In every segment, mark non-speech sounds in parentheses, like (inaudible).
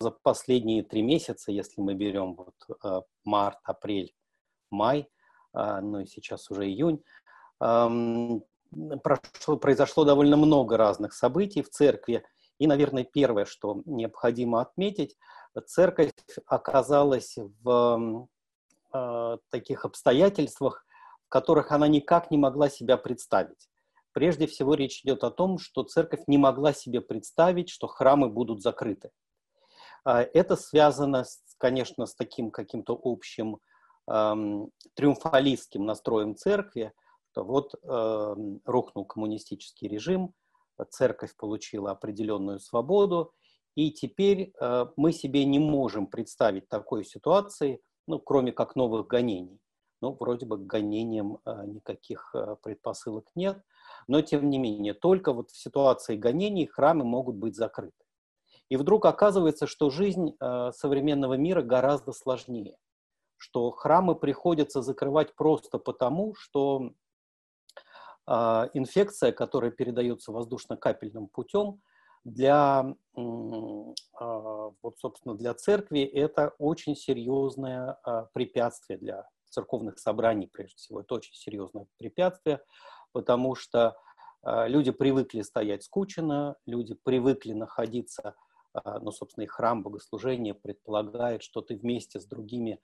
за последние три месяца, если мы берем вот март, апрель, май, ну и сейчас уже июнь, прошло, произошло довольно много разных событий в церкви. И, наверное, первое, что необходимо отметить, церковь оказалась в э, таких обстоятельствах, в которых она никак не могла себя представить. Прежде всего речь идет о том, что церковь не могла себе представить, что храмы будут закрыты. А, это связано, конечно, с таким каким-то общим эм, триумфалистским настроем церкви, что вот э, рухнул коммунистический режим, церковь получила определенную свободу, и теперь э, мы себе не можем представить такой ситуации, ну, кроме как новых гонений. Ну, вроде бы к гонениям э, никаких э, предпосылок нет, но тем не менее, только вот в ситуации гонений храмы могут быть закрыты. И вдруг оказывается, что жизнь э, современного мира гораздо сложнее, что храмы приходится закрывать просто потому, что а, инфекция, которая передается воздушно-капельным путем, для, а, вот, собственно, для церкви это очень серьезное препятствие для церковных собраний, прежде всего. Это очень серьезное препятствие, потому что люди привыкли стоять скучно, люди привыкли находиться, ну, собственно, и храм богослужения предполагает, что ты вместе с другими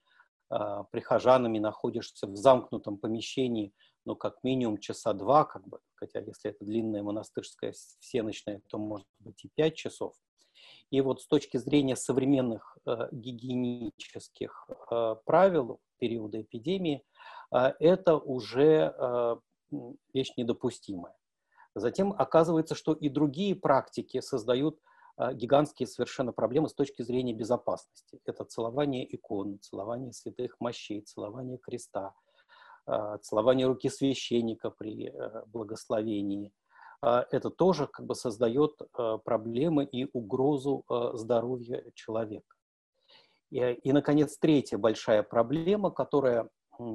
прихожанами находишься в замкнутом помещении, ну, как минимум часа два, как бы, хотя если это длинная монастырская всеночная, то может быть и пять часов. И вот с точки зрения современных э, гигиенических э, правил периода эпидемии, э, это уже э, вещь недопустимая. Затем оказывается, что и другие практики создают гигантские совершенно проблемы с точки зрения безопасности. Это целование икон, целование святых мощей, целование креста – а, целование руки священника при э, благословении. А, это тоже как бы создает э, проблемы и угрозу э, здоровью человека. И, и, наконец, третья большая проблема, которая,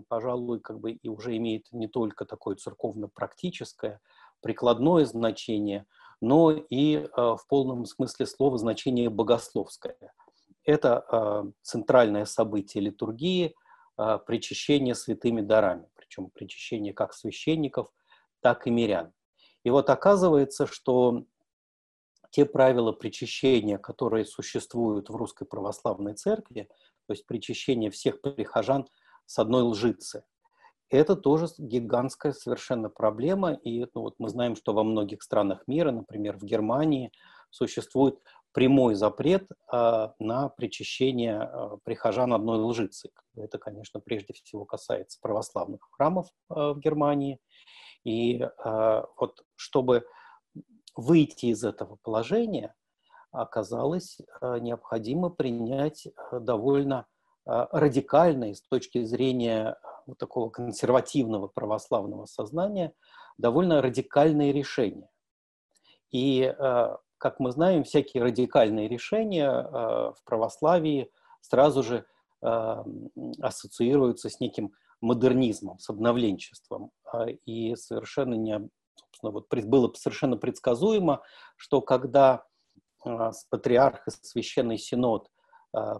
пожалуй, как бы и уже имеет не только такое церковно-практическое, прикладное значение, но и в полном смысле слова значение богословское. Это центральное событие литургии, а, причащение святыми дарами, причем причащение как священников, так и мирян. И вот оказывается, что те правила причащения, которые существуют в Русской Православной Церкви, то есть причащение всех прихожан с одной лжицы, это тоже гигантская совершенно проблема. И ну, вот мы знаем, что во многих странах мира, например, в Германии, существует прямой запрет э, на причащение э, прихожан одной лжицы. Это, конечно, прежде всего касается православных храмов э, в Германии. И э, вот чтобы выйти из этого положения, оказалось э, необходимо принять довольно э, радикальное с точки зрения вот такого консервативного православного сознания довольно радикальные решения. И э, как мы знаем, всякие радикальные решения э, в православии сразу же э, ассоциируются с неким модернизмом, с обновленчеством. А, и совершенно не, собственно, вот было совершенно предсказуемо, что когда патриарх и священный синод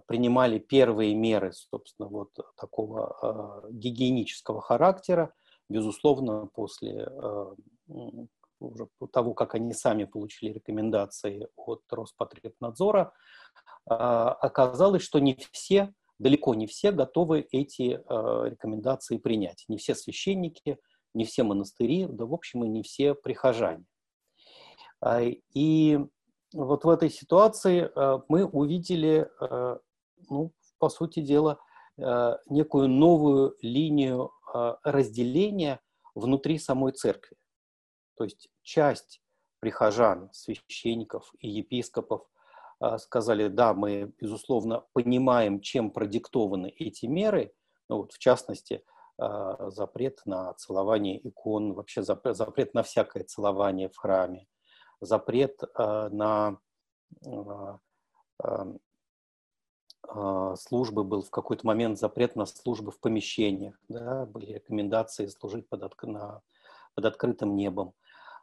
принимали первые меры, собственно, вот такого гигиенического характера, безусловно, после уже по того, как они сами получили рекомендации от Роспотребнадзора, а, оказалось, что не все, далеко не все готовы эти а, рекомендации принять. Не все священники, не все монастыри, да, в общем, и не все прихожане. А, и вот в этой ситуации мы увидели, ну, по сути дела, некую новую линию разделения внутри самой церкви. То есть часть прихожан, священников и епископов сказали, да, мы, безусловно, понимаем, чем продиктованы эти меры, ну, вот, в частности, запрет на целование икон, вообще запрет на всякое целование в храме, запрет а, на службы был в какой-то момент запрет на службы в помещениях, да, были рекомендации служить под, на, под открытым небом.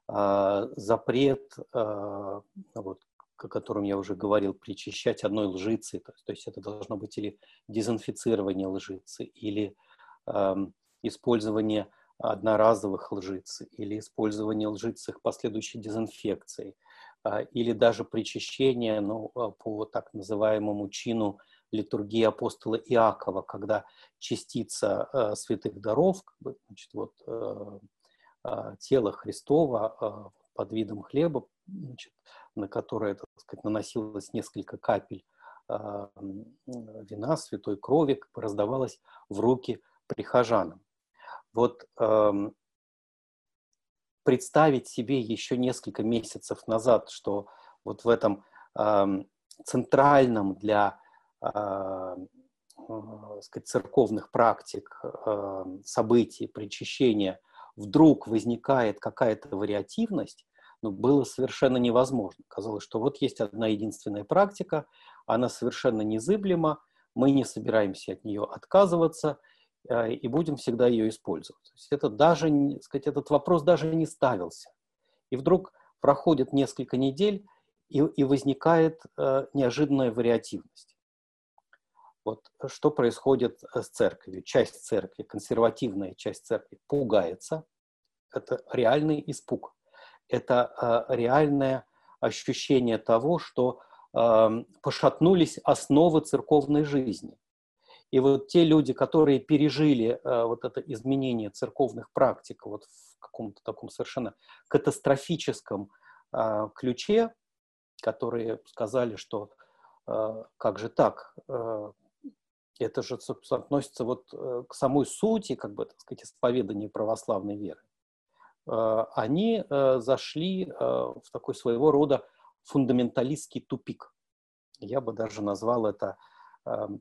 А, запрет а, вот, о котором я уже говорил, причащать одной лжицы, то, то есть это должно быть или дезинфицирование лжицы, или э, использование одноразовых лжиц, или использование лжиц их последующей дезинфекцией, э, или даже причащение ну, по так называемому чину литургии апостола Иакова, когда частица э, святых даров, как бы, значит, вот, э, э, тело Христова э, под видом хлеба, значит, на которое, так сказать, наносилось несколько капель э, вина, святой крови, как бы раздавалось в руки прихожанам. Вот э, представить себе еще несколько месяцев назад, что вот в этом э, центральном для э, сказать, церковных практик, э, событий, причащения вдруг возникает какая-то вариативность, ну, было совершенно невозможно. Казалось, что вот есть одна единственная практика, она совершенно незыблема, мы не собираемся от нее отказываться э, и будем всегда ее использовать. То есть это даже, сказать, этот вопрос даже не ставился. И вдруг проходит несколько недель, и, и возникает э, неожиданная вариативность. Вот что происходит э, с церковью? Часть церкви, консервативная часть церкви пугается. Это реальный испуг это э, реальное ощущение того, что эм, пошатнулись основы церковной жизни. И вот те люди, которые пережили э, вот это изменение церковных практик вот в каком-то таком совершенно катастрофическом э, ключе, которые сказали, что как же так, это же, относится вот к самой сути, как бы, так сказать, исповедания православной веры. Э, они э, зашли э, в такой своего рода фундаменталистский тупик. Я бы даже назвал это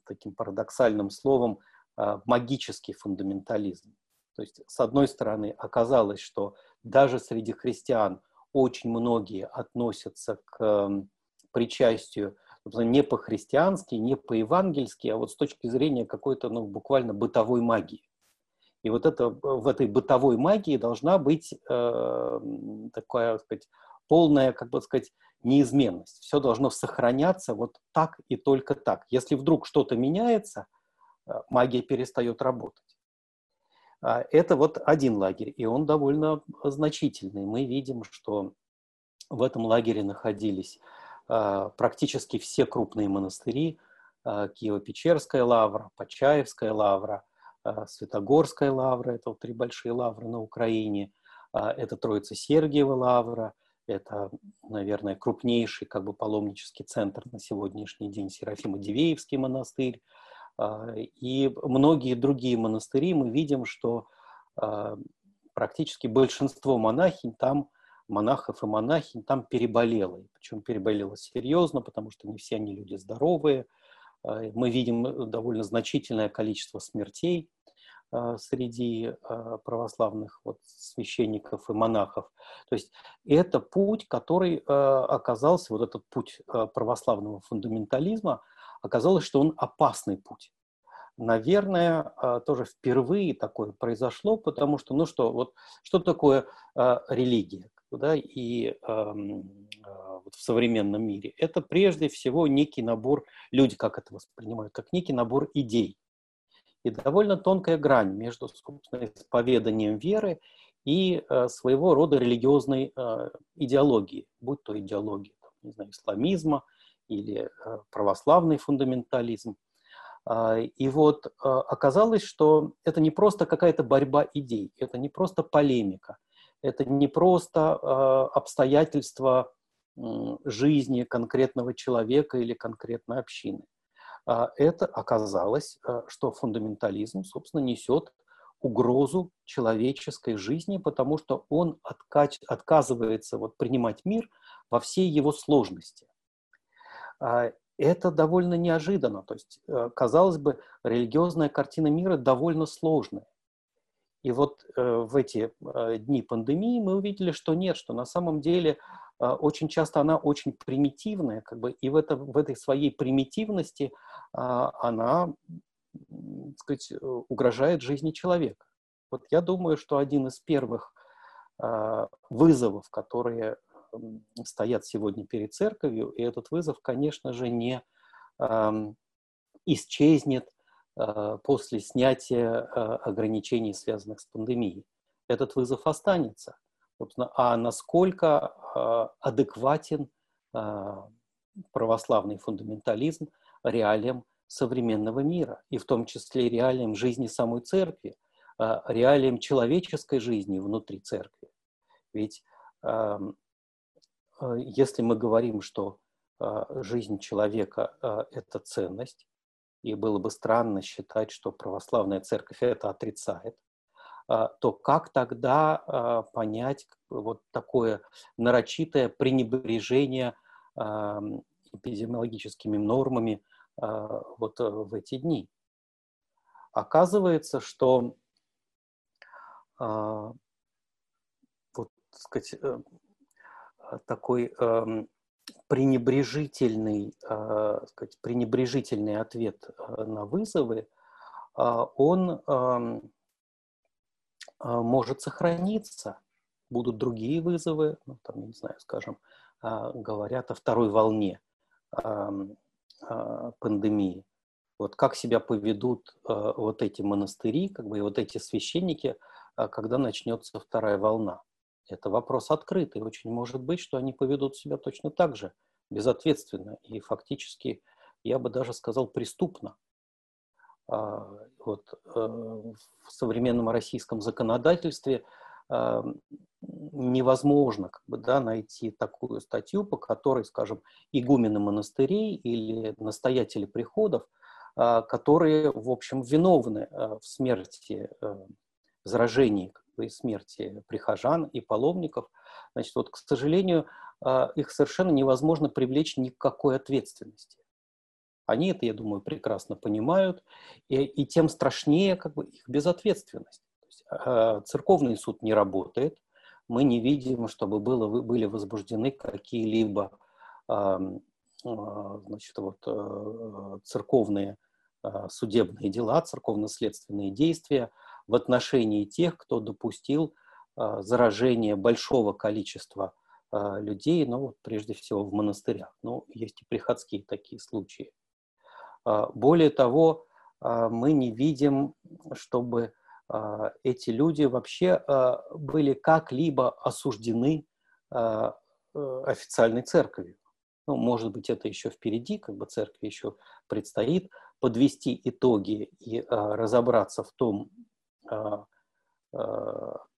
таким парадоксальным словом магический фундаментализм. То есть, с одной стороны, оказалось, что даже среди христиан очень многие относятся к причастию не по-христиански, не по-евангельски, а вот с точки зрения какой-то ну, буквально бытовой магии. И вот это, в этой бытовой магии должна быть э, такая, так сказать, полная, как бы сказать, неизменность. Все должно сохраняться вот так и только так. Если вдруг что-то меняется, э, магия перестает работать. А, это вот один лагерь, и он довольно значительный. Мы видим, что в этом лагере находились э, практически все крупные монастыри, э, Киево-Печерская лавра, Почаевская лавра – Святогорская лавра, это вот три большие лавры на Украине, это Троица Сергиева лавра, это, наверное, крупнейший как бы паломнический центр на сегодняшний день Серафимо-Дивеевский монастырь. А, и многие другие монастыри мы видим, что практически большинство монахинь там, монахов и монахинь там переболело. Причем переболело серьезно, потому что не все они люди здоровые. Мы видим довольно значительное количество смертей а, среди а, православных вот, священников и монахов. То есть это путь, который а, оказался, вот этот путь православного фундаментализма, оказалось, что он опасный путь. Наверное, тоже впервые такое произошло, потому что, ну что, вот что такое религия? Да, и вот в современном мире. Это прежде всего некий набор, люди как это воспринимают, как некий набор идей и довольно тонкая грань между, собственно, исповеданием веры и э, своего рода религиозной э, идеологией, будь то идеология, не знаю, исламизма или э, православный фундаментализм. Э, и вот э, оказалось, что это не просто какая-то борьба идей, это не просто полемика, это не просто э, обстоятельства жизни конкретного человека или конкретной общины а, это оказалось, а, что фундаментализм, собственно, несет угрозу человеческой жизни, потому что он откач, отказывается вот, принимать мир во всей его сложности. А, это довольно неожиданно. То есть, э, казалось бы, религиозная картина мира довольно сложная. И вот э, в эти э, дни пандемии мы увидели, что нет, что на самом деле а, очень часто она очень примитивная, как бы, и в, это, в этой своей примитивности а, она, так сказать, э, угрожает жизни человека. Вот я думаю, что один из первых вызовов, которые стоят сегодня перед церковью, и этот вызов, конечно же, не исчезнет после снятия ограничений, связанных с пандемией. Этот вызов останется. А насколько адекватен православный фундаментализм реалиям современного мира, и в том числе реалиям жизни самой церкви, реалиям человеческой жизни внутри церкви. Ведь если мы говорим, что жизнь человека – это ценность, и было бы странно считать, что православная церковь это отрицает, то как тогда понять вот такое нарочитое пренебрежение эпидемиологическими нормами вот в эти дни? Оказывается, что сказать, э, такой эм, пренебрежительный, э, сказать, пренебрежительный ответ э, на вызовы, он эм, может сохраниться. Будут другие вызовы, ну, там, не знаю, скажем, говорят о второй волне пандемии. Вот как себя поведут вот эти монастыри, как бы и вот эти священники, когда начнется вторая волна. Это вопрос открытый. Очень может быть, что они поведут себя точно так же, безответственно и фактически, я бы даже сказал, преступно. А, вот, э, в современном российском законодательстве а, невозможно как бы, да, найти такую статью, по которой, скажем, игумены монастырей или настоятели приходов, а, которые, в общем, виновны в смерти, э, заражении и смерти прихожан и паломников, значит, вот, к сожалению, а, их совершенно невозможно привлечь ни к какой ответственности. Они это, я думаю, прекрасно понимают, и, и тем страшнее как бы, их безответственность. есть, э, церковный суд не работает, мы не видим, чтобы было, были возбуждены какие-либо э, значит, вот, церковные судебные дела, церковно-следственные действия – в отношении тех, кто допустил а, заражение большого количества а, людей, ну, вот прежде всего в монастырях. Ну, есть и приходские такие случаи. А, более того, мы не видим, чтобы эти люди вообще были как-либо осуждены официальной церковью. Ну, может быть, это еще впереди, как бы церкви еще предстоит подвести итоги и разобраться в том,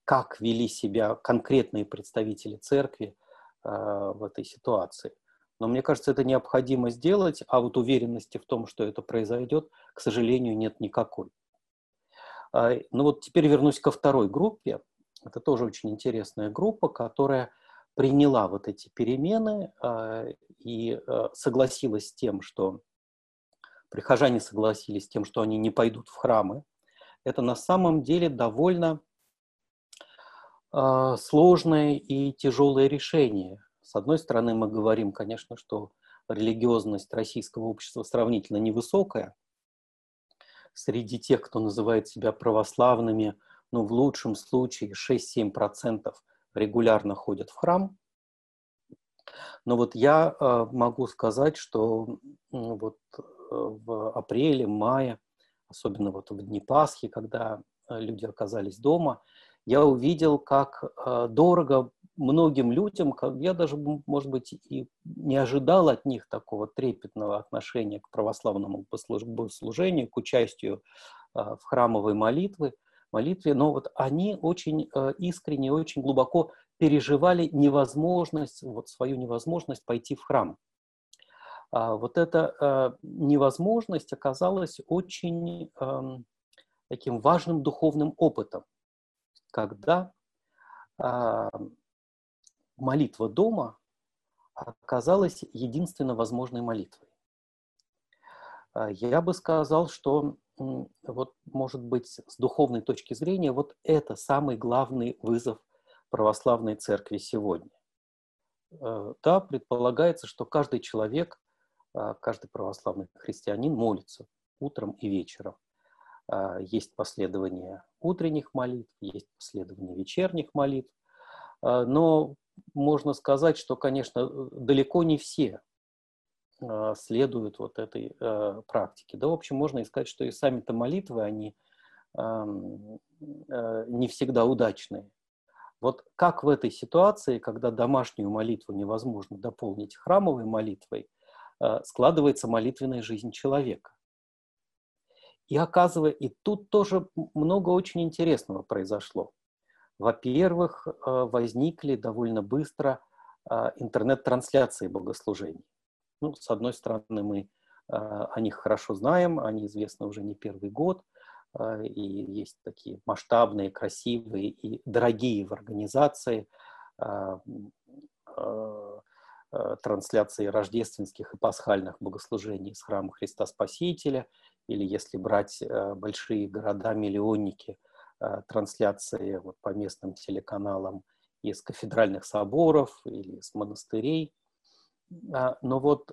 как вели себя конкретные представители церкви а, в этой ситуации. Но мне кажется, это необходимо сделать, а вот уверенности в том, что это произойдет, к сожалению, нет никакой. Ну вот теперь вернусь ко второй группе. Это тоже очень интересная группа, которая приняла вот эти перемены и согласилась с тем, что прихожане согласились с тем, что они не пойдут в храмы, это на самом деле довольно э, сложное и тяжелое решение. С одной стороны, мы говорим, конечно, что религиозность российского общества сравнительно невысокая. Среди тех, кто называет себя православными, ну, в лучшем случае 6-7% регулярно ходят в храм. Но вот я э, могу сказать, что э, вот в апреле, мае особенно вот в дни Пасхи, когда э, люди оказались дома, я увидел, как э, дорого многим людям, как я даже, может быть, и не ожидал от них такого трепетного отношения к православному богослужению, к участию э, в храмовой молитве, молитве, но вот они очень искренне, очень глубоко переживали невозможность, вот свою невозможность пойти в храм. А вот эта э, невозможность оказалась очень таким важным духовным опытом, когда а, молитва дома оказалась единственно возможной молитвой. А, я бы сказал, что вот, может быть, с духовной точки зрения, вот это самый главный вызов православной церкви сегодня. Да, предполагается, что каждый человек а, каждый православный христианин молится утром и вечером. А, есть последование утренних молитв, есть последование вечерних молитв, а, но можно сказать, что, конечно, далеко не все следуют вот этой практике. Да, в общем, можно сказать, что и сами-то молитвы, они не всегда удачные. Вот как в этой ситуации, когда домашнюю молитву невозможно дополнить храмовой молитвой, складывается молитвенная жизнь человека? И оказывая, и тут тоже много очень интересного произошло. Во-первых, э, возникли довольно быстро э, интернет-трансляции богослужений. Ну, с одной стороны, мы о них хорошо знаем, они известны уже не первый год – и есть такие масштабные, красивые и дорогие в организации трансляции рождественских и пасхальных богослужений из храма Христа Спасителя, или если брать большие города-миллионники, трансляции вот по местным телеканалам из кафедральных соборов или из монастырей. Но вот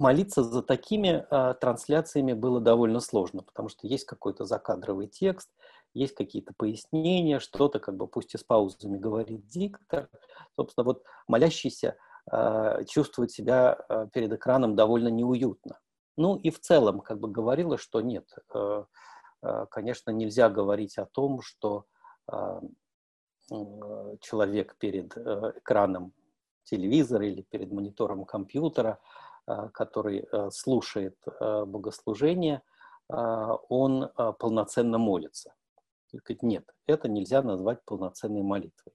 молиться за такими э, трансляциями было довольно сложно, потому что есть какой-то закадровый текст, есть какие-то пояснения, что-то как бы пусть и с паузами говорит диктор. Собственно, вот молящийся э, чувствует себя э, перед экраном довольно неуютно. Ну и в целом как бы говорила, что нет, э, э, конечно, нельзя говорить о том, что э, человек перед э, экраном телевизора или перед монитором компьютера – Э, который э, слушает э, богослужение, он полноценно молится. Нет, это нельзя назвать полноценной молитвой.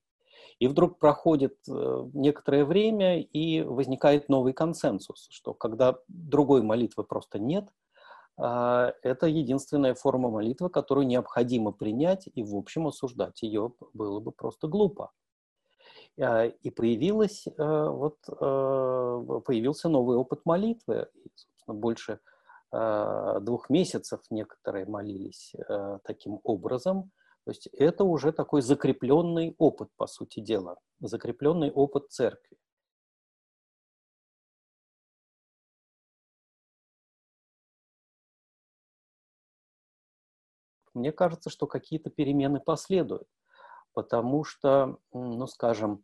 И вдруг проходит некоторое время, и возникает новый консенсус, что когда другой молитвы просто нет, это единственная форма молитвы, которую необходимо принять, и, в общем, осуждать ее было бы просто глупо. А, и появилась, э, вот, э, появился новый опыт молитвы. И, собственно, больше э, двух месяцев некоторые молились таким образом. То есть это уже такой закрепленный опыт, по сути дела, закрепленный опыт церкви. Мне кажется, что какие-то перемены последуют потому что, ну, скажем,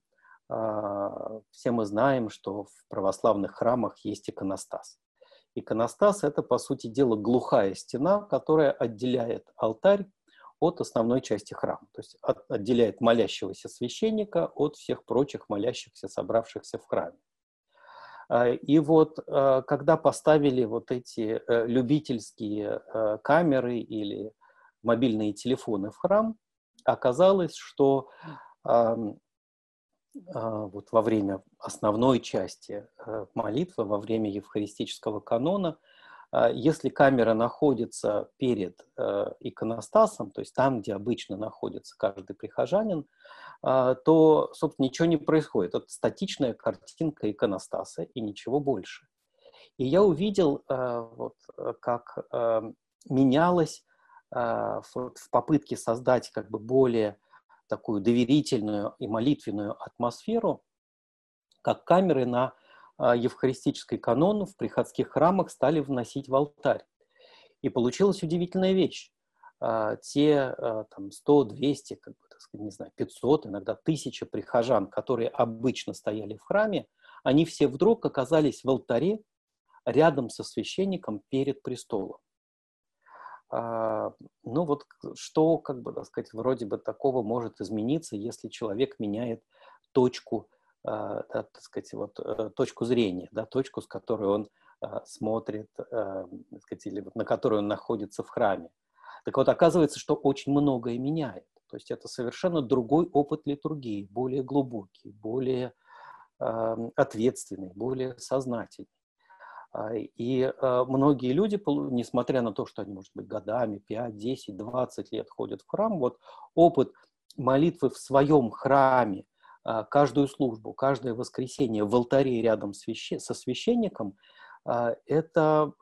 а, все мы знаем, что в православных храмах есть иконостас. Иконостас – это, по сути дела, глухая стена, которая отделяет алтарь от основной части храма, то есть отделяет молящегося священника от всех прочих молящихся, собравшихся в храме. А, и вот а, когда поставили вот эти э, любительские э, камеры или мобильные телефоны в храм, оказалось, что вот во время основной части э, молитвы, во время евхаристического канона, э, если камера находится перед э, иконостасом, то есть там, где обычно находится каждый прихожанин, то, собственно, ничего не происходит. Это статичная картинка иконостаса и ничего больше. И я увидел, вот, как менялось а, в попытке создать как бы более такую доверительную и молитвенную атмосферу, как камеры на а, евхаристический канон в приходских храмах стали вносить в алтарь. И получилась удивительная вещь. А, те там, 100, 200, как бы, так сказать, не знаю, 500, иногда тысяча прихожан, которые обычно стояли в храме, они все вдруг оказались в алтаре рядом со священником перед престолом. А, ну вот что, как бы, так сказать, вроде бы такого может измениться, если человек меняет точку, а, да, так сказать, вот, э, точку зрения, да, точку, с которой он а, смотрит, так сказать, или на которой он находится в храме. Так вот, оказывается, что очень многое меняет. То есть это совершенно другой опыт литургии, более глубокий, более ответственный, более сознательный. А, и а, многие люди, несмотря на то, что они, может быть, годами, 5, 10, 20 лет ходят в храм, вот опыт молитвы в своем храме, а, каждую службу, каждое воскресенье в алтаре рядом со священником, это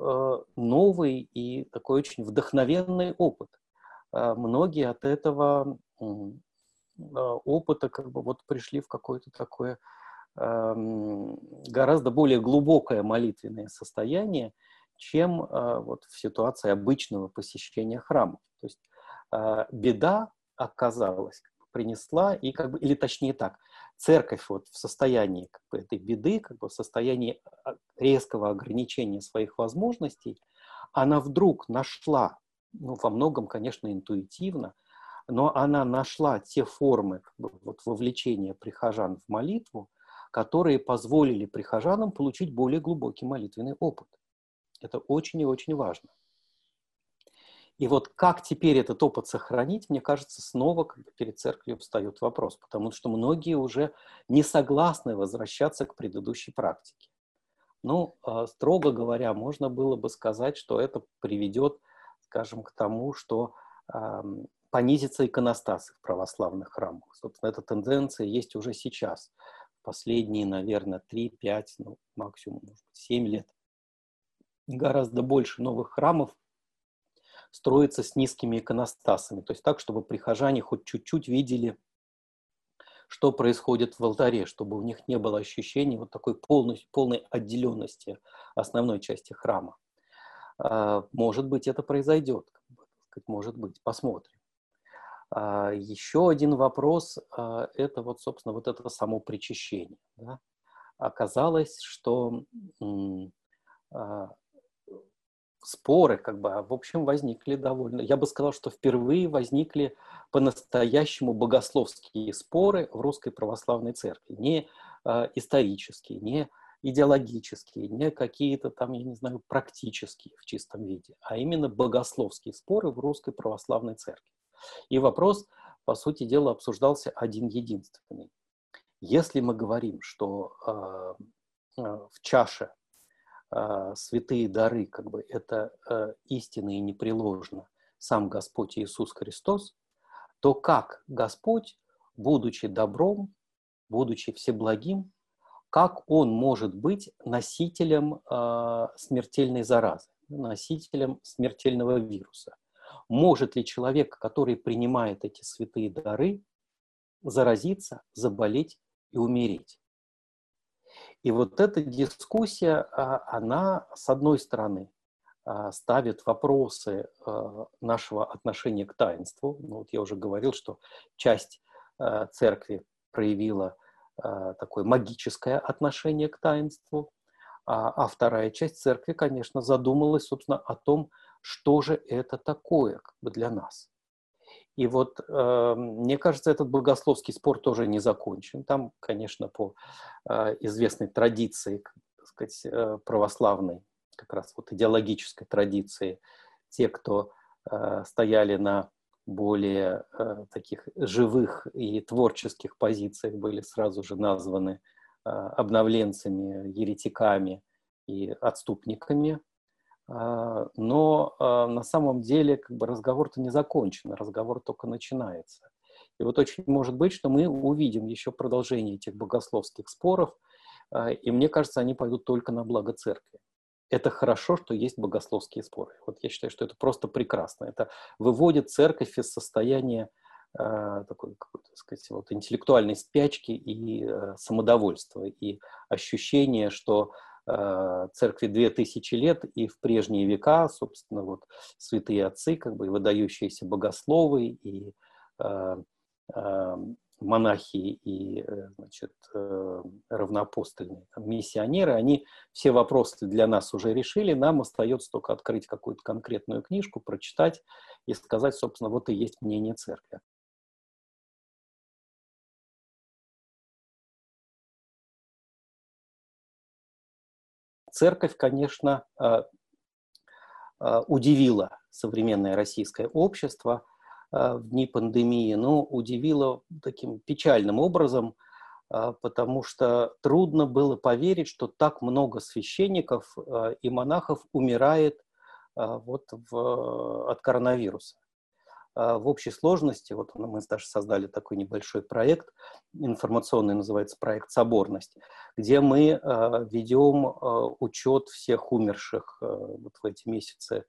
новый и такой очень вдохновенный опыт. Многие от этого опыта как бы вот пришли в какое-то такое гораздо более глубокое молитвенное состояние, чем а, вот в ситуации обычного посещения храмов. То есть а, беда оказалась, принесла, и как бы, или точнее так, церковь вот в состоянии как бы, этой беды, как бы в состоянии а, резкого ограничения своих возможностей, она вдруг нашла, ну, во многом, конечно, интуитивно, но она нашла те формы как бы, вот, вовлечения прихожан в молитву, которые позволили прихожанам получить более глубокий молитвенный опыт. Это очень и очень важно. И вот как теперь этот опыт сохранить, мне кажется, снова перед церковью встает вопрос, потому что многие уже не согласны возвращаться к предыдущей практике. Ну, а, строго говоря, можно было бы сказать, что это приведет, скажем, к тому, что понизится иконостасы в православных храмах. Собственно, эта тенденция есть уже сейчас. Последние, наверное, 3-5, ну, максимум, может быть, 7 лет. Гораздо больше новых храмов строится с низкими иконостасами. То есть так, чтобы прихожане хоть чуть-чуть видели, что происходит в алтаре, чтобы у них не было ощущения вот такой полной, полной отделенности основной части храма. А, может быть, это произойдет, может быть, посмотрим. А, еще один вопрос а, – это вот, собственно, вот это само причащение. Да? Оказалось, что а, споры, как бы, в общем, возникли довольно... Я бы сказал, что впервые возникли по-настоящему богословские споры в Русской Православной Церкви. Не исторические, не идеологические, не какие-то там, я не знаю, практические в чистом виде, а именно богословские споры в Русской Православной Церкви. И вопрос, по сути дела, обсуждался один единственный. Если мы говорим, что э, в чаше э, святые дары, как бы это э, истинно и непреложно сам Господь Иисус Христос, то как Господь, будучи добром, будучи всеблагим, как Он может быть носителем э, смертельной заразы, носителем смертельного вируса? Может ли человек, который принимает эти святые дары, заразиться, заболеть и умереть. И вот эта дискуссия, а, она, с одной стороны, а, ставит вопросы а, нашего отношения к таинству. Ну, вот я уже говорил, что часть церкви проявила такое магическое отношение к таинству, а вторая часть церкви, конечно, задумалась, собственно, о том, что же это такое как бы для нас. И вот э, мне кажется, этот богословский спор тоже не закончен. Там, конечно, по э, известной традиции, так сказать, э, православной, как раз вот идеологической традиции, те, кто э, стояли на более э, таких живых и творческих позициях, были сразу же названы э, обновленцами, еретиками и отступниками но а, на самом деле как бы разговор-то не закончен, разговор только начинается. И вот очень может быть, что мы увидим еще продолжение этих богословских споров, а, и мне кажется, они пойдут только на благо церкви. Это хорошо, что есть богословские споры. Вот я считаю, что это просто прекрасно. Это выводит церковь из состояния такой, какой-то, сказать, вот, интеллектуальной спячки и самодовольства, и ощущения, что Э, церкви две тысячи лет, и в прежние века, собственно, вот святые отцы, как бы выдающиеся богословы и э, э, монахи и значит, равноапостольные там, миссионеры, они все вопросы для нас уже решили, нам остается только открыть какую-то конкретную книжку, прочитать и сказать, собственно, вот и есть мнение церкви. Церковь, конечно, э, э, удивила современное российское общество э, в дни пандемии, но удивила таким печальным образом, потому что трудно было поверить, что так много священников и монахов умирает вот в, от коронавируса. А, в общей сложности, вот мы даже создали такой небольшой проект, информационный называется проект «Соборность», где мы а, ведем а, учет всех умерших вот в эти месяцы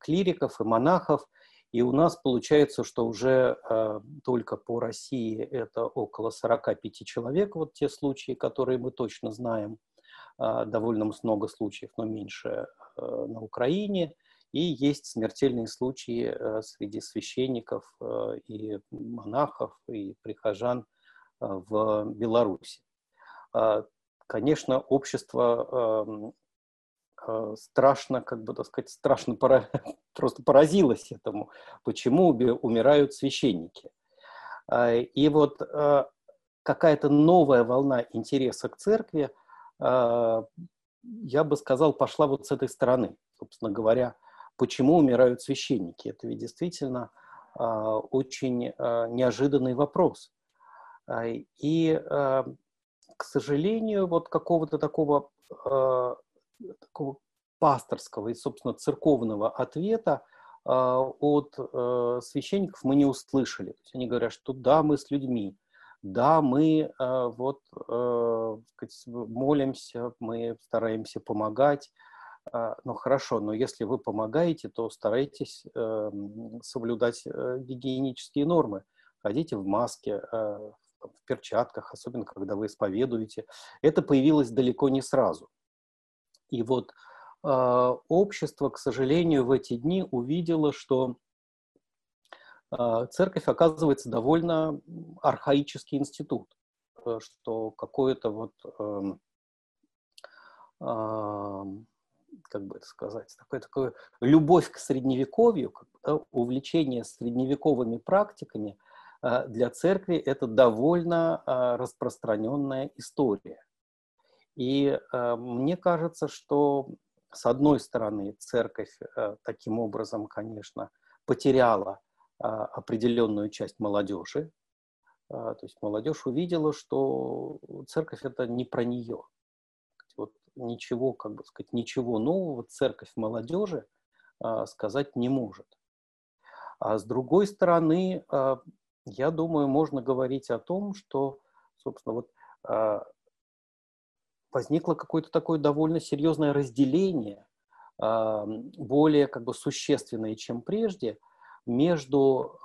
клириков и монахов, и у нас получается, что уже только по России это около 45 человек, вот те случаи, которые мы точно знаем, довольно много случаев, но меньше на Украине – И есть смертельные случаи среди священников и монахов, и прихожан в Беларуси. Конечно, общество эм, э, страшно, как бы так сказать, страшно пора, (laughs) просто поразилось этому, почему умирают священники. А, и вот э, какая-то новая волна интереса к церкви, э, я бы сказал, пошла вот с этой стороны. Собственно говоря, почему умирают священники? Это ведь действительно очень неожиданный вопрос. А, и к сожалению, вот какого-то такого, такого пасторского и, собственно, церковного ответа от священников мы не услышали. Они говорят, что да, мы с людьми, да, мы вот молимся, мы стараемся помогать, ну хорошо, но если вы помогаете, то старайтесь э, соблюдать э, гигиенические нормы. Ходите в маске, э, в перчатках, особенно когда вы исповедуете. Это появилось далеко не сразу. И вот э, общество, к сожалению, в эти дни увидело, что э, церковь оказывается довольно архаический институт, э, что какое-то вот э, э, как бы это сказать, такое, такое любовь к средневековью, да, увлечение средневековыми практиками – а, для церкви это довольно а, распространенная история. И а, мне кажется, что с одной стороны церковь таким образом, конечно, потеряла определенную часть молодежи. То есть молодежь увидела, что церковь это не про нее. Ничего, как бы сказать, ничего нового церковь молодежи сказать не может. А с другой стороны, я думаю, можно говорить о том, что, собственно, вот э, возникло какое-то такое довольно серьезное разделение, более как бы существенное, чем прежде, между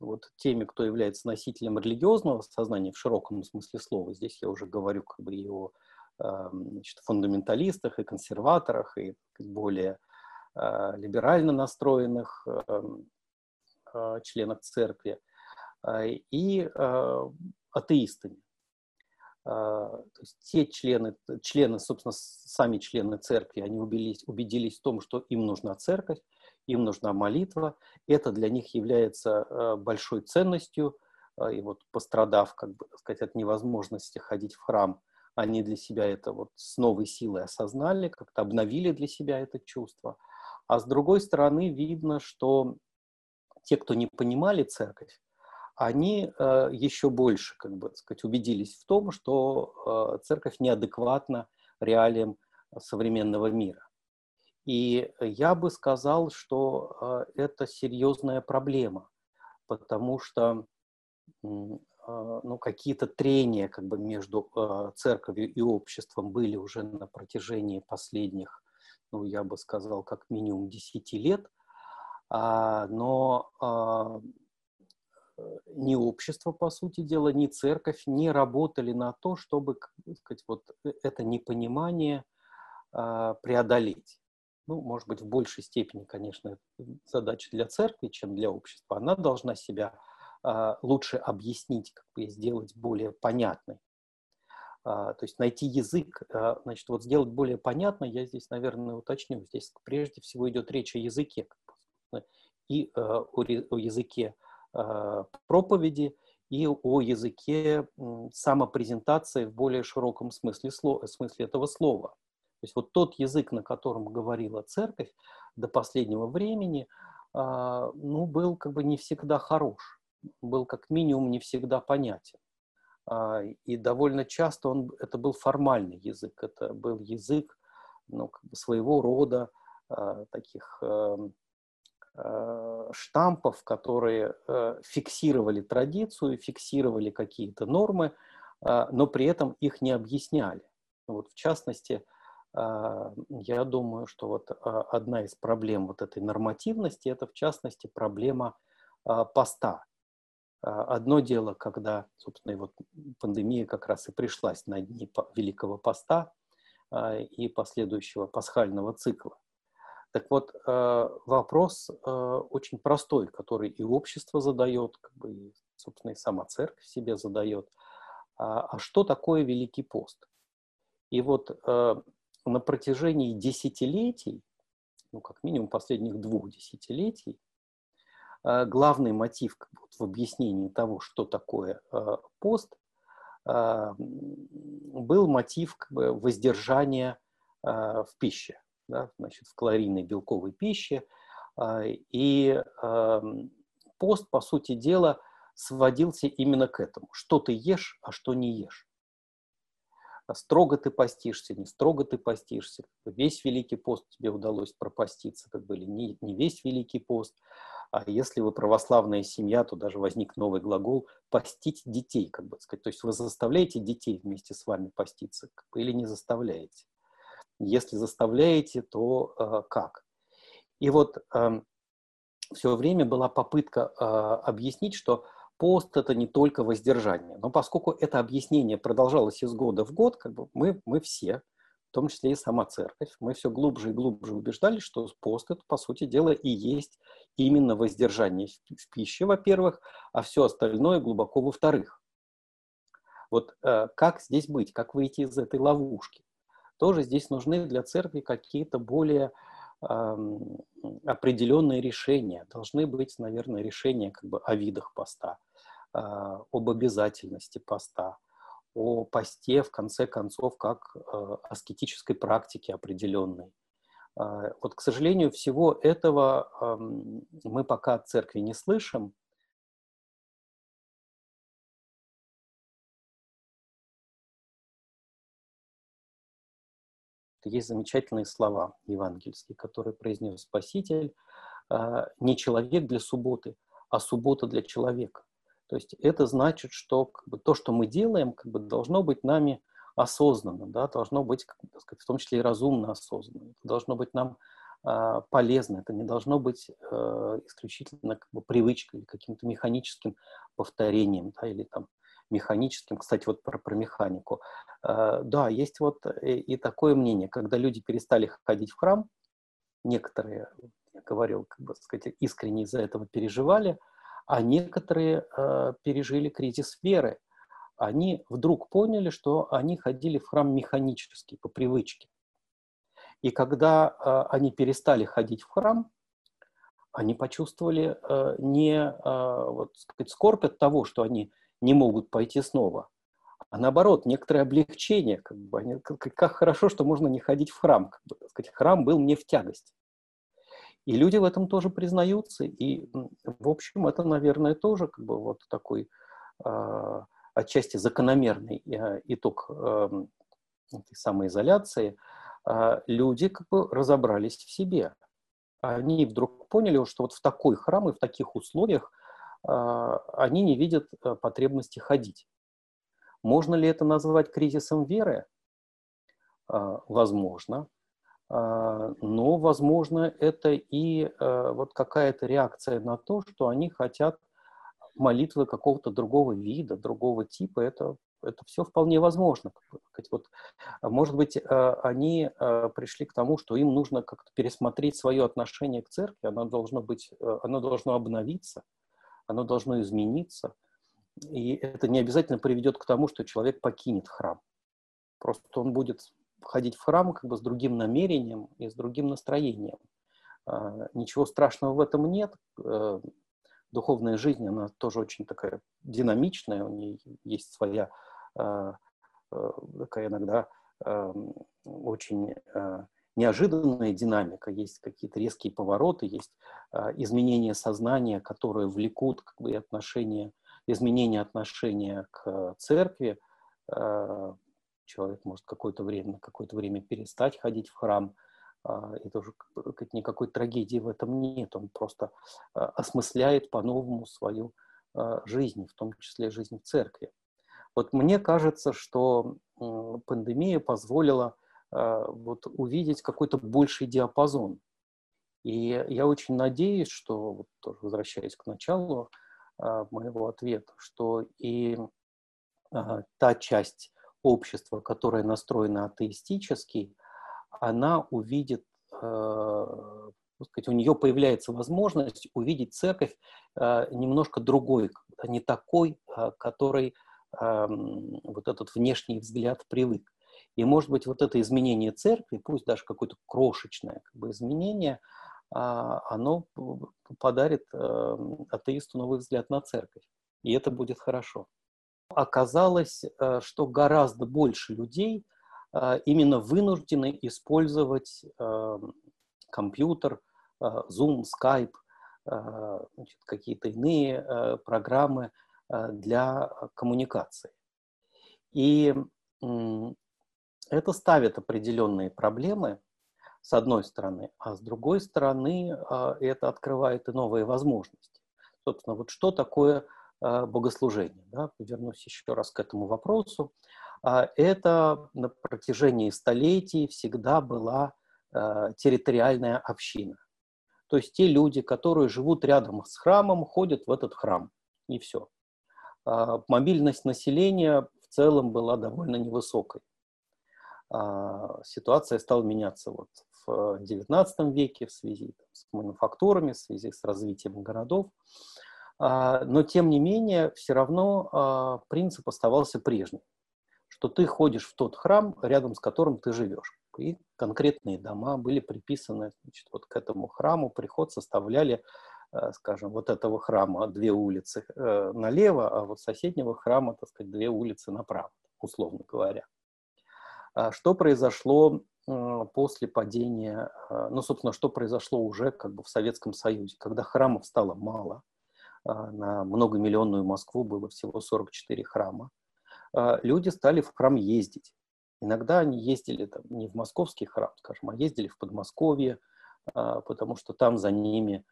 вот теми, кто является носителем религиозного сознания в широком смысле слова. Здесь я уже говорю как бы и о значит, фундаменталистах, и консерваторах, и более либерально настроенных Э, членов церкви э, и атеистами. То есть те члены, члены, собственно, сами члены церкви, они убедились, убедились в том, что им нужна церковь, им нужна молитва. Это для них является большой ценностью. И вот пострадав, как бы сказать, от невозможности ходить в храм, они для себя это вот с новой силой осознали, как-то обновили для себя это чувство. А с другой стороны, видно, что те, кто не понимали церковь, они э, еще больше, как бы сказать, убедились в том, что э, церковь неадекватна реалиям современного мира. И я бы сказал, что э, это серьезная проблема, потому что э, ну, какие-то трения как бы, между э, церковью и обществом были уже на протяжении последних, ну, я бы сказал, как минимум 10 лет – а, но а, ни общество, по сути дела, ни церковь не работали на то, чтобы сказать, вот это непонимание а, преодолеть. Ну, может быть, в большей степени, конечно, задача для церкви, чем для общества. Она должна себя лучше объяснить, как бы сделать более понятной. То есть найти язык, значит, вот сделать более понятно, я здесь, наверное, уточню. Здесь прежде всего идет речь о языке, и э, о языке э, проповеди, и о языке самопрезентации в более широком смысле, смысле этого слова. То есть вот тот язык, на котором говорила церковь до последнего времени, а, ну, был как бы не всегда хорош, был как минимум не всегда понятен. А, и довольно часто он, это был формальный язык, это был язык ну, как бы своего рода а, таких эм, Э, штампов, которые э, фиксировали традицию, фиксировали какие-то нормы, но при этом их не объясняли. Вот в частности, я думаю, что вот одна из проблем вот этой нормативности, это в частности проблема поста. Одно дело, когда, собственно, и вот пандемия как раз и пришлась на дни Великого Поста и последующего пасхального цикла. Так вот, вопрос очень простой, который и общество задает, как бы, собственно, и сама церковь себе задает. А, а что такое Великий пост? И вот на протяжении десятилетий, ну, как минимум последних двух десятилетий, главный мотив вот, в объяснении того, что такое пост, был мотив как бы, воздержания в пище да, значит, в калорийной белковой пище. И пост, по сути дела, сводился именно к этому. Что ты ешь, а что не ешь. Строго ты постишься, не строго ты постишься. Весь Великий пост тебе удалось пропаститься, как бы, или не, не весь Великий пост. А если вы православная семья, то даже возник новый глагол «постить детей», как бы сказать. То есть вы заставляете детей вместе с вами поститься как бы, или не заставляете. Если заставляете, то э, как? И вот э, эм, все время была попытка э, объяснить, что пост это не только воздержание. Но поскольку это объяснение продолжалось из года в год, как бы мы, мы все, в том числе и сама церковь, мы все глубже и глубже убеждались, что пост это, по сути дела, и есть именно воздержание в пище, во-первых, а все остальное глубоко во-вторых. Вот э, как здесь быть, как выйти из этой ловушки? тоже здесь нужны для церкви какие-то более определенные решения. Должны быть, наверное, решения как бы о видах поста, э, об обязательности поста, о посте, в конце концов, как э, аскетической практике определенной. Э, вот, к сожалению, всего этого мы пока от церкви не слышим, есть замечательные слова евангельские, которые произнес Спаситель. А, не человек для субботы, а суббота для человека. То есть это значит, что как бы, то, что мы делаем, как бы, должно быть нами осознанно, да, должно быть, как, сказать, в том числе и разумно осознанно. Это должно быть нам э, полезно, это не должно быть э, исключительно как бы, привычкой или каким-то механическим повторением да, или там, механическим. Кстати, вот про, про механику. Э, да, есть вот и, и такое мнение, когда люди перестали ходить в храм, некоторые, я говорил, как бы сказать, искренне из-за этого переживали, а некоторые э, пережили кризис веры. Они вдруг поняли, что они ходили в храм механически, по привычке. И когда э, они перестали ходить в храм, они почувствовали э, не э, вот, сказать, скорбь от того, что они не могут пойти снова. А наоборот, некоторое облегчение, как, бы, они, как, как хорошо, что можно не ходить в храм. Как бы, сказать, храм был мне в тягость. И люди в этом тоже признаются. И, в общем, это, наверное, тоже как бы вот такой э, отчасти закономерный э, итог э, этой самоизоляции. Э, люди как бы разобрались в себе. Они вдруг поняли, что вот в такой храм и в таких условиях они не видят э, потребности ходить. Можно ли это назвать кризисом веры? А, возможно. А, но, возможно, это и э, вот какая-то реакция на то, что они хотят молитвы какого-то другого вида, другого типа. Это, это все вполне возможно. Вот, может быть, э, они пришли к тому, что им нужно как-то пересмотреть свое отношение к церкви, оно должно, быть, оно должно обновиться – оно должно измениться. И это не обязательно приведет к тому, что человек покинет храм. Просто он будет входить в храм как бы с другим намерением и с другим настроением. А, ничего страшного в этом нет. Э, духовная жизнь, она тоже очень такая динамичная, у нее есть своя а, э, такая иногда очень э, неожиданная динамика, есть какие-то резкие повороты, есть э, изменения сознания, которые влекут как бы, отношения, изменение отношения к церкви. Э, человек может какое-то время, какое-то время перестать ходить в храм, и тоже как, никакой трагедии в этом нет. Он просто осмысляет по-новому свою жизнь, в том числе жизнь в церкви. Вот мне кажется, что пандемия позволила а, вот, увидеть какой-то больший диапазон. И я очень надеюсь, что, вот, тоже возвращаясь к началу а, моего ответа, что и а, та часть общества, которая настроена атеистически, она увидит сказать, у нее появляется возможность увидеть церковь немножко другой, не такой, который вот этот внешний взгляд привык. И, может быть, вот это изменение церкви, пусть даже какое-то крошечное как бы, изменение, оно подарит атеисту новый взгляд на церковь. И это будет хорошо. Оказалось, э, что гораздо больше людей э, именно вынуждены использовать э, компьютер, Zoom, Skype, какие-то иные программы для коммуникации. И это ставит определенные проблемы, с одной стороны, а с другой стороны, это открывает и новые возможности. Собственно, вот что такое Э, богослужения. Да? Вернусь еще раз к этому вопросу. А, это на протяжении столетий всегда была территориальная община. То есть те люди, которые живут рядом с храмом, ходят в этот храм. И все. А, мобильность населения в целом была довольно невысокой. А, ситуация стала меняться вот в XIX веке в связи с мануфактурами, в связи с развитием городов. А, но, тем не менее, все равно а, принцип оставался прежним, что ты ходишь в тот храм, рядом с которым ты живешь. И конкретные дома были приписаны значит, вот к этому храму. Приход составляли, а, скажем, вот этого храма две улицы э, налево, а вот соседнего храма, так сказать, две улицы направо, условно говоря. Что произошло после падения, ну, собственно, что произошло уже как бы в Советском Союзе, когда храмов стало мало, а, на многомиллионную Москву было всего 44 храма. А, люди стали в храм ездить. Иногда они ездили там, не в московский храм, скажем, а ездили в Подмосковье, а, потому что там за ними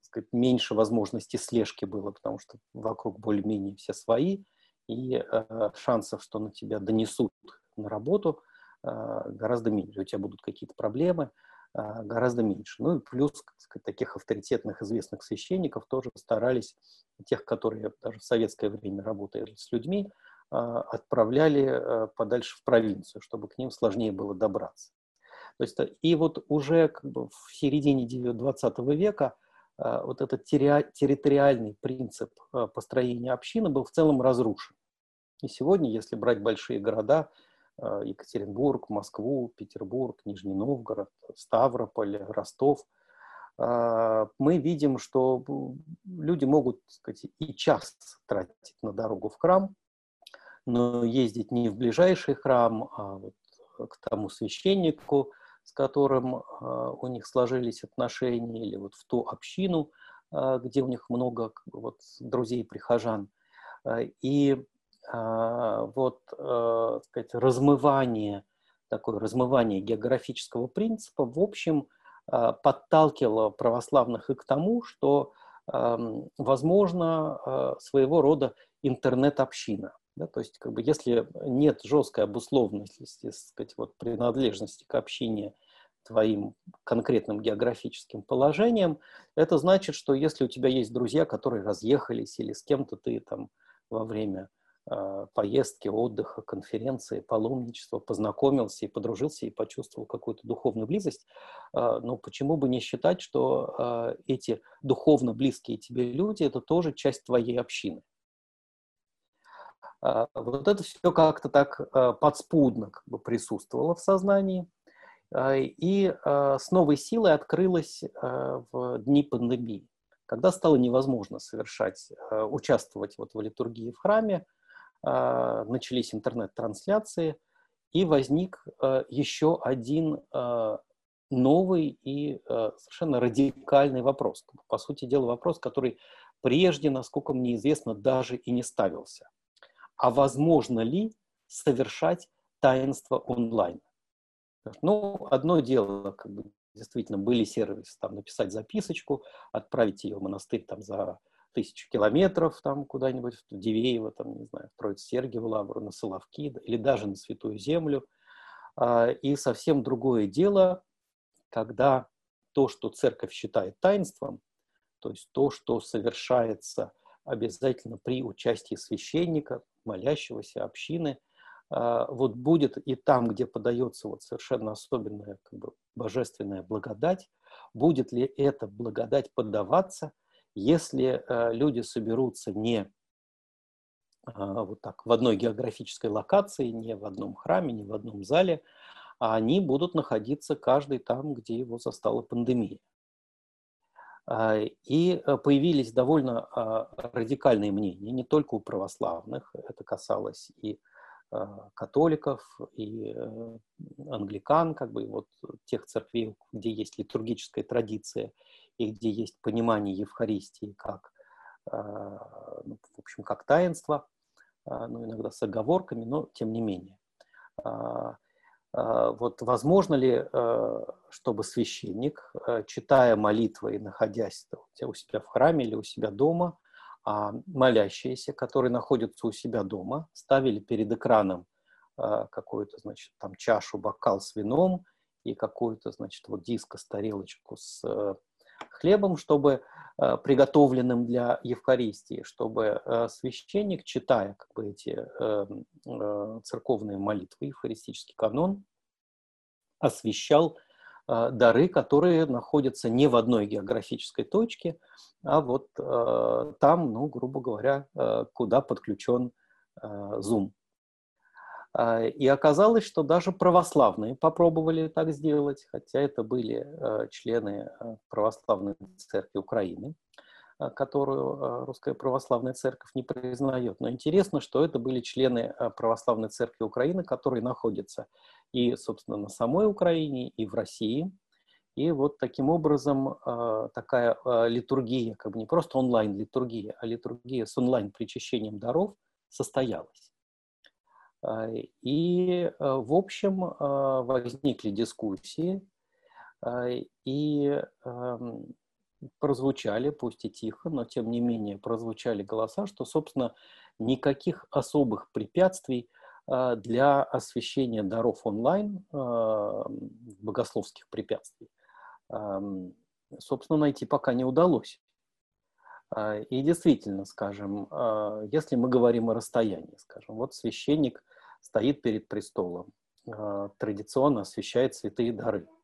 сказать, меньше возможности слежки было, потому что вокруг более-менее все свои, и шансов, что на тебя донесут на работу, гораздо меньше. У тебя будут какие-то проблемы, а, гораздо меньше. Ну и плюс сказать, таких авторитетных известных священников тоже старались, тех, которые даже в советское время работали с людьми, а, отправляли а, подальше в провинцию, чтобы к ним сложнее было добраться. То есть, и вот уже как бы в середине 20 века вот этот территориальный принцип построения общины был в целом разрушен. И сегодня, если брать большие города, Э, Екатеринбург, Москву, Петербург, Нижний Новгород, Ставрополь, Ростов, э, мы видим, что люди могут сказать, и час тратить на дорогу в храм, но ездить не в ближайший храм, а вот к тому священнику, с которым э, у них сложились отношения, или вот в ту общину, где у них много вот, друзей-прихожан. И вот, э, сказать, размывание, такое размывание географического принципа, в общем, а, подталкивало православных и к тому, что возможно а, своего рода интернет-община. Да, то есть, как бы, если нет жесткой обусловленности, сказать, вот, принадлежности к общине твоим конкретным географическим положением, это значит, что если у тебя есть друзья, которые разъехались, или с кем-то ты там во время Э, поездки, отдыха, конференции, паломничества, познакомился и подружился и почувствовал какую-то духовную близость, э, но почему бы не считать, что э, эти духовно близкие тебе люди – это тоже часть твоей общины? Вот это все как-то так подспудно как бы присутствовало в сознании. И с новой силой открылось в дни пандемии, когда стало невозможно совершать, участвовать вот в литургии в храме, а, начались интернет-трансляции, и возник а, еще один а, новый и совершенно радикальный вопрос. По сути дела, вопрос, который прежде, насколько мне известно, даже и не ставился. А возможно ли совершать таинство онлайн? Ну, одно дело, как бы, действительно, были сервисы, там, написать записочку, отправить ее в монастырь там, за тысячу километров там куда-нибудь в Дивеево, там, не знаю, в Троиц-Сергиеву лавру, на Соловки или даже на Святую Землю. А, и совсем другое дело, когда то, что церковь считает таинством, то есть то, что совершается обязательно при участии священника, молящегося общины, вот будет и там, где подается вот совершенно особенная как бы, божественная благодать, будет ли эта благодать поддаваться, если люди соберутся не вот так в одной географической локации, не в одном храме, не в одном зале, а они будут находиться каждый там, где его застала пандемия. А, и э, появились довольно а, радикальные мнения, не только у православных, это касалось и а, католиков, и э, англикан, как бы вот тех церквей, где есть литургическая традиция и где есть понимание Евхаристии как, ну, в общем, как таинство, ну, иногда с оговорками, но тем не менее. А, вот возможно ли, чтобы священник, читая молитвы и находясь у себя в храме или у себя дома, а молящиеся, которые находятся у себя дома, ставили перед экраном какую-то, значит, там чашу, бокал с вином и какую-то, значит, вот диско, тарелочку с хлебом, чтобы приготовленным для Евхаристии, чтобы священник, читая как бы эти церковные молитвы, евхаристический канон, освещал э, дары, которые находятся не в одной географической точке, а вот э, там, ну, грубо говоря, э, куда подключен Zoom. И оказалось, что даже православные попробовали так сделать, хотя это были члены православной церкви Украины. Э, которую э, Русская Православная Церковь не признает. Но интересно, что это были члены э, Православной Церкви Украины, которые находятся и, собственно, на самой Украине, и в России. И вот таким образом такая литургия, как бы не просто онлайн-литургия, а литургия с онлайн-причащением даров состоялась. И, в общем, возникли дискуссии, и прозвучали, пусть и тихо, но тем не менее прозвучали голоса, что, собственно, никаких особых препятствий а, для освещения даров онлайн, а, богословских препятствий, собственно, найти пока не удалось. А, и действительно, скажем, если мы говорим о расстоянии, скажем, вот священник стоит перед престолом, традиционно освещает святые дары –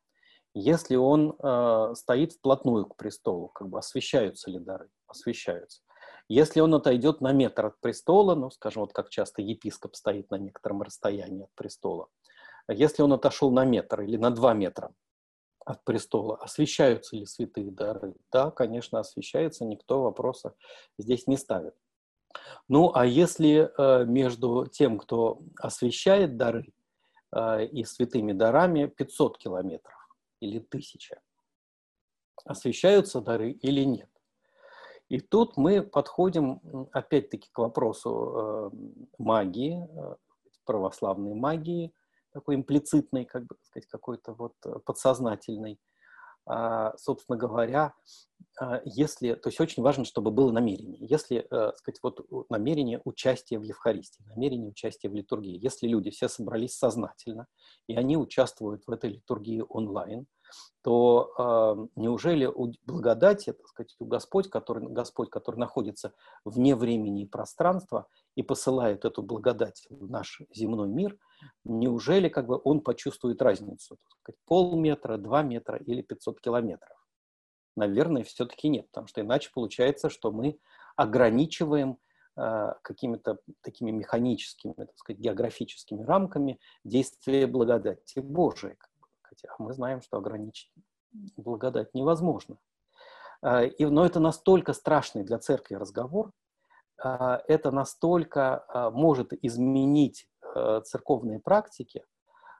если он э, стоит вплотную к престолу, как бы освещаются ли дары? Освещаются. Если он отойдет на метр от престола, ну, скажем, вот как часто епископ стоит на некотором расстоянии от престола, если он отошел на метр или на два метра от престола, освещаются ли святые дары? Да, конечно, освещаются, никто вопроса здесь не ставит. Ну, а если э, между тем, кто освещает дары, э, и святыми дарами 500 километров, или тысяча. Освещаются дары или нет? И тут мы подходим опять-таки к вопросу э, магии, э, православной магии, такой имплицитной, как бы сказать, какой-то вот подсознательной. А, собственно говоря, а, если, то есть очень важно, чтобы было намерение. Если, э, сказать, вот намерение участия в Евхаристии, намерение участия в литургии. Если люди все собрались сознательно, и они участвуют в этой литургии онлайн, то э, неужели у благодати, так сказать, у Господь, который, Господь, который находится вне времени и пространства и посылает эту благодать в наш земной мир, неужели как бы он почувствует разницу? Полметра, два метра или 500 километров? Наверное, все-таки нет, потому что иначе получается, что мы ограничиваем э, какими-то такими механическими, так сказать, географическими рамками действия благодати Божией. Хотя мы знаем, что ограничить благодать невозможно. Э, и, но это настолько страшный для церкви разговор, э, это настолько может изменить церковные практики,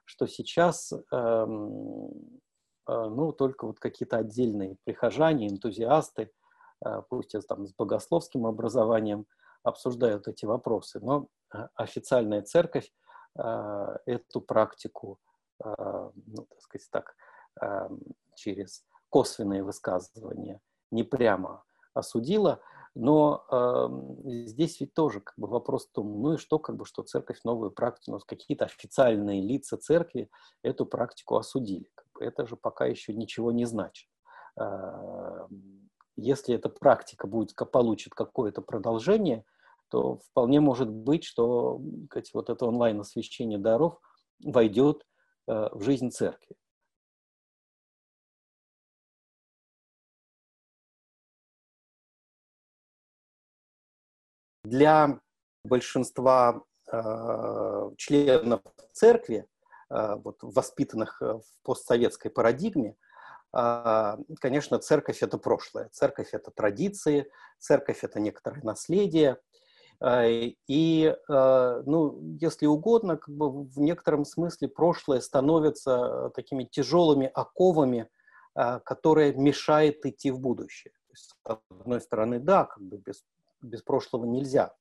что сейчас эм, а, ну, только вот какие-то отдельные прихожане, энтузиасты, а, пусть там с богословским образованием, обсуждают эти вопросы. Но официальная церковь эту практику, ну, так сказать, так, через косвенные высказывания не прямо осудила, но э, здесь ведь тоже как бы вопрос в том, ну и что, как бы, что церковь новую практику, ну, какие-то официальные лица церкви эту практику осудили это же пока еще ничего не значит. А, если эта практика будет, получит какое-то продолжение, то вполне может быть, что сказать, вот это онлайн-освещение даров войдет э, в жизнь церкви. Для большинства э, членов церкви, э, вот, воспитанных в постсоветской парадигме, а, конечно, церковь – это прошлое, церковь – это традиции, церковь – это некоторое наследие. А, и, а, ну, если угодно, как бы в некотором смысле прошлое становится такими тяжелыми оковами, которые мешают идти в будущее. То есть, с одной стороны, да, как бы без, без прошлого нельзя.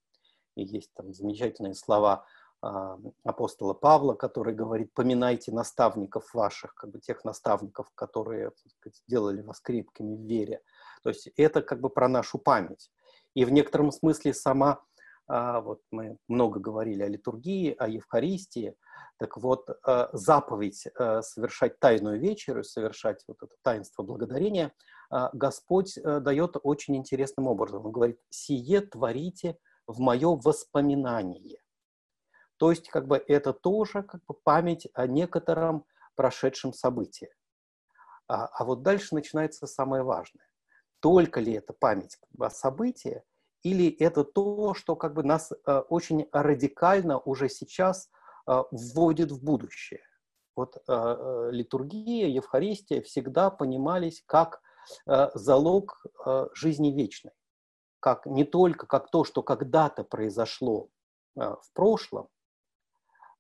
И есть там замечательные слова – а, апостола Павла, который говорит, поминайте наставников ваших, как бы тех наставников, которые сказать, делали вас крепкими в вере. То есть это как бы про нашу память. И в некотором смысле сама, вот мы много говорили о литургии, о Евхаристии, так вот а, заповедь совершать тайную вечеру, совершать вот это таинство благодарения, Господь дает очень интересным образом. Он говорит, сие творите в мое воспоминание. То есть как бы это тоже как бы память о некотором прошедшем событии. А, а вот дальше начинается самое важное. Только ли это память как бы, о событии, или это то, что как бы нас э, очень радикально уже сейчас э, вводит в будущее. Вот э, литургия, Евхаристия всегда понимались как залог жизни вечной, как не только как то, что когда-то произошло в прошлом,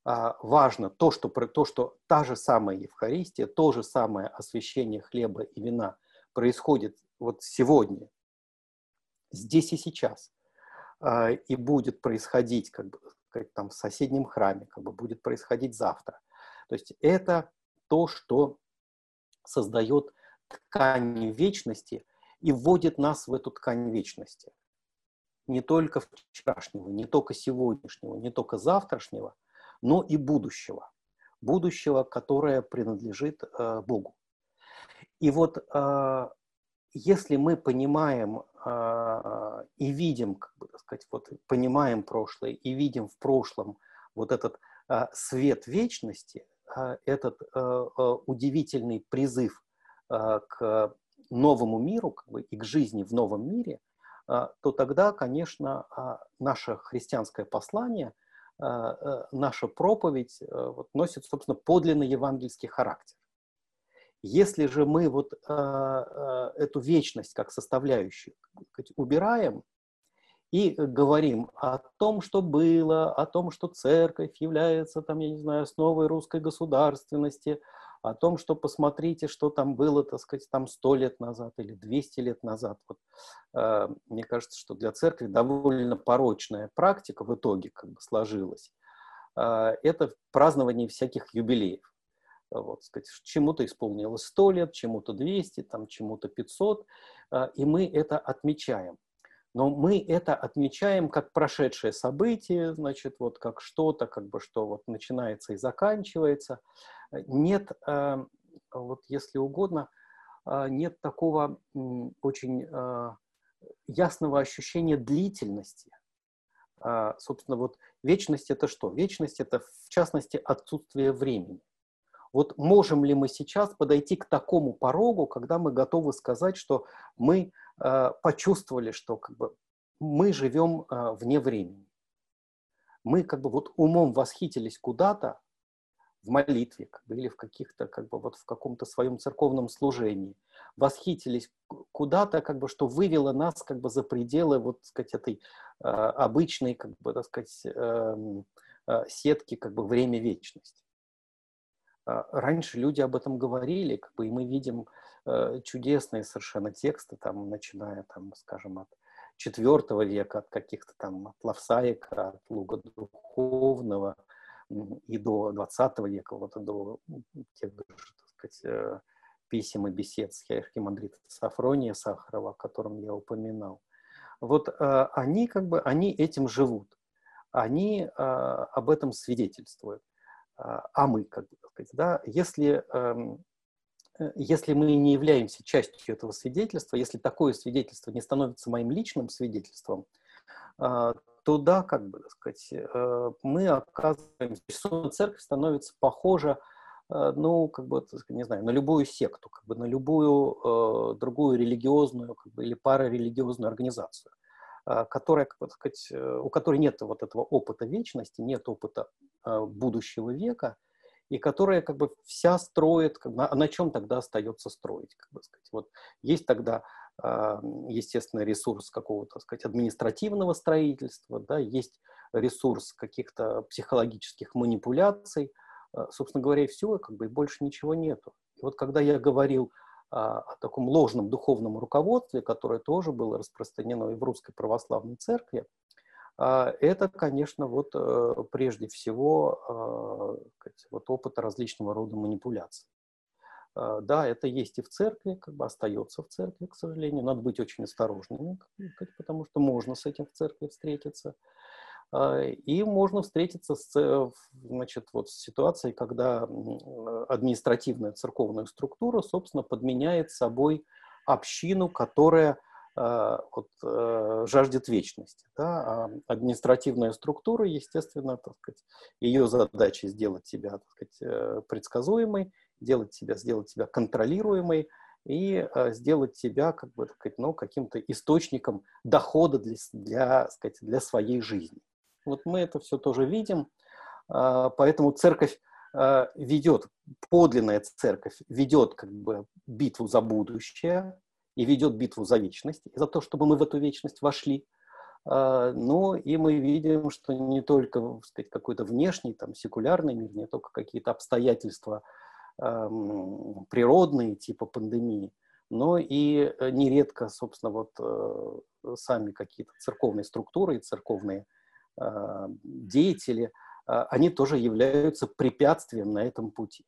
а, важно то что, то, что та же самая Евхаристия, то же самое освящение хлеба и вина происходит вот сегодня, здесь и сейчас, а, и будет происходить как бы, там, в соседнем храме, как бы будет происходить завтра. То есть это то, что создает ткань вечности и вводит нас в эту ткань вечности. Не только вчерашнего, не только сегодняшнего, не только завтрашнего – но и будущего. Будущего, которое принадлежит э, Богу. И вот э, если мы понимаем и видим, как бы так сказать, вот понимаем прошлое и видим в прошлом вот этот э, свет вечности, э, этот удивительный призыв к новому миру как бы, и к жизни в новом мире, то тогда, конечно, наше христианское послание – а, наша проповедь вот, носит, собственно, подлинный евангельский характер. Если же мы вот а, а, эту вечность как составляющую убираем и говорим о том, что было, о том, что церковь является, там, я не знаю, основой русской государственности, о том, что посмотрите, что там было, так сказать, там сто лет назад или 200 лет назад. Вот, э, мне кажется, что для церкви довольно порочная практика в итоге как бы сложилась. Э, это празднование всяких юбилеев. Вот, сказать, чему-то исполнилось 100 лет, чему-то 200, там, чему-то 500, э, и мы это отмечаем. Но мы это отмечаем как прошедшее событие, значит, вот как что-то, как бы, что вот начинается и заканчивается. Нет, э, вот если угодно, э, нет такого очень э, ясного ощущения длительности. Собственно, вот вечность это что? Вечность это, в частности, отсутствие времени. Вот можем ли мы сейчас подойти к такому порогу, когда мы готовы сказать, что мы Э, почувствовали, что как бы мы живем э, вне времени. Мы как бы вот умом восхитились куда-то в молитве как бы, или в каких-то как бы вот в каком-то своем церковном служении, восхитились куда-то как бы, что вывело нас как бы за пределы вот сказать этой э, обычной как бы так сказать э, э, сетки как бы время вечности. Э, раньше люди об этом говорили, как бы, и мы видим Э, чудесные совершенно тексты, там, начиная, там, скажем, от IV века, от каких-то там, от Лавсаика, от Луга Духовного и до XX века, вот до тех так сказать, э, писем и бесед с архимандрита Сафрония Сахарова, о котором я упоминал. Вот э, они как бы, они этим живут, они э, об этом свидетельствуют. Э, а мы, как бы, сказать, да, если э, Э, если мы не являемся частью этого свидетельства, если такое свидетельство не становится моим личным свидетельством, а, то да, как бы, так сказать, э, мы оказываемся, церковь становится похожа, э, ну, как бы, не знаю, на любую секту, как бы на любую э, другую религиозную как бы, или парарелигиозную организацию, э, которая, как бы, сказать, у которой нет вот этого опыта вечности, нет опыта будущего века, и которая как бы вся строит, как бы, а на чем тогда остается строить, как бы сказать. Вот есть тогда а, естественно, ресурс какого-то, сказать, административного строительства, да, есть ресурс каких-то психологических манипуляций, а, собственно говоря, и все, как бы, и больше ничего нету. И вот когда я говорил о, таком ложном духовном руководстве, которое тоже было распространено и в русской православной церкви, это, конечно, вот э, прежде всего вот опыт различного рода манипуляций. А, да, это есть и в церкви, как бы остается в церкви, к сожалению. Надо быть очень осторожными, потому что можно с этим в церкви встретиться. А, и можно встретиться с, э, значит, вот, с ситуацией, когда административная церковная структура, собственно, подменяет собой общину, которая а, вот, э, жаждет вечности. Да? А административная структура, естественно, так сказать, ее задача сделать себя так сказать, э, предсказуемой, делать себя, сделать себя контролируемой и э, сделать себя как бы, так сказать, ну, каким-то источником дохода для, для, сказать, для своей жизни. Вот мы это все тоже видим, поэтому церковь ведет, подлинная церковь ведет как бы битву за будущее и ведет битву за вечность, за то, чтобы мы в эту вечность вошли. Uh, ну, и мы видим, что не только сказать, какой-то внешний, там, секулярный мир, не только какие-то обстоятельства Эм, природные, типа пандемии, но и э, нередко, собственно, вот э, сами какие-то церковные структуры и церковные э, деятели, они тоже являются препятствием на этом пути.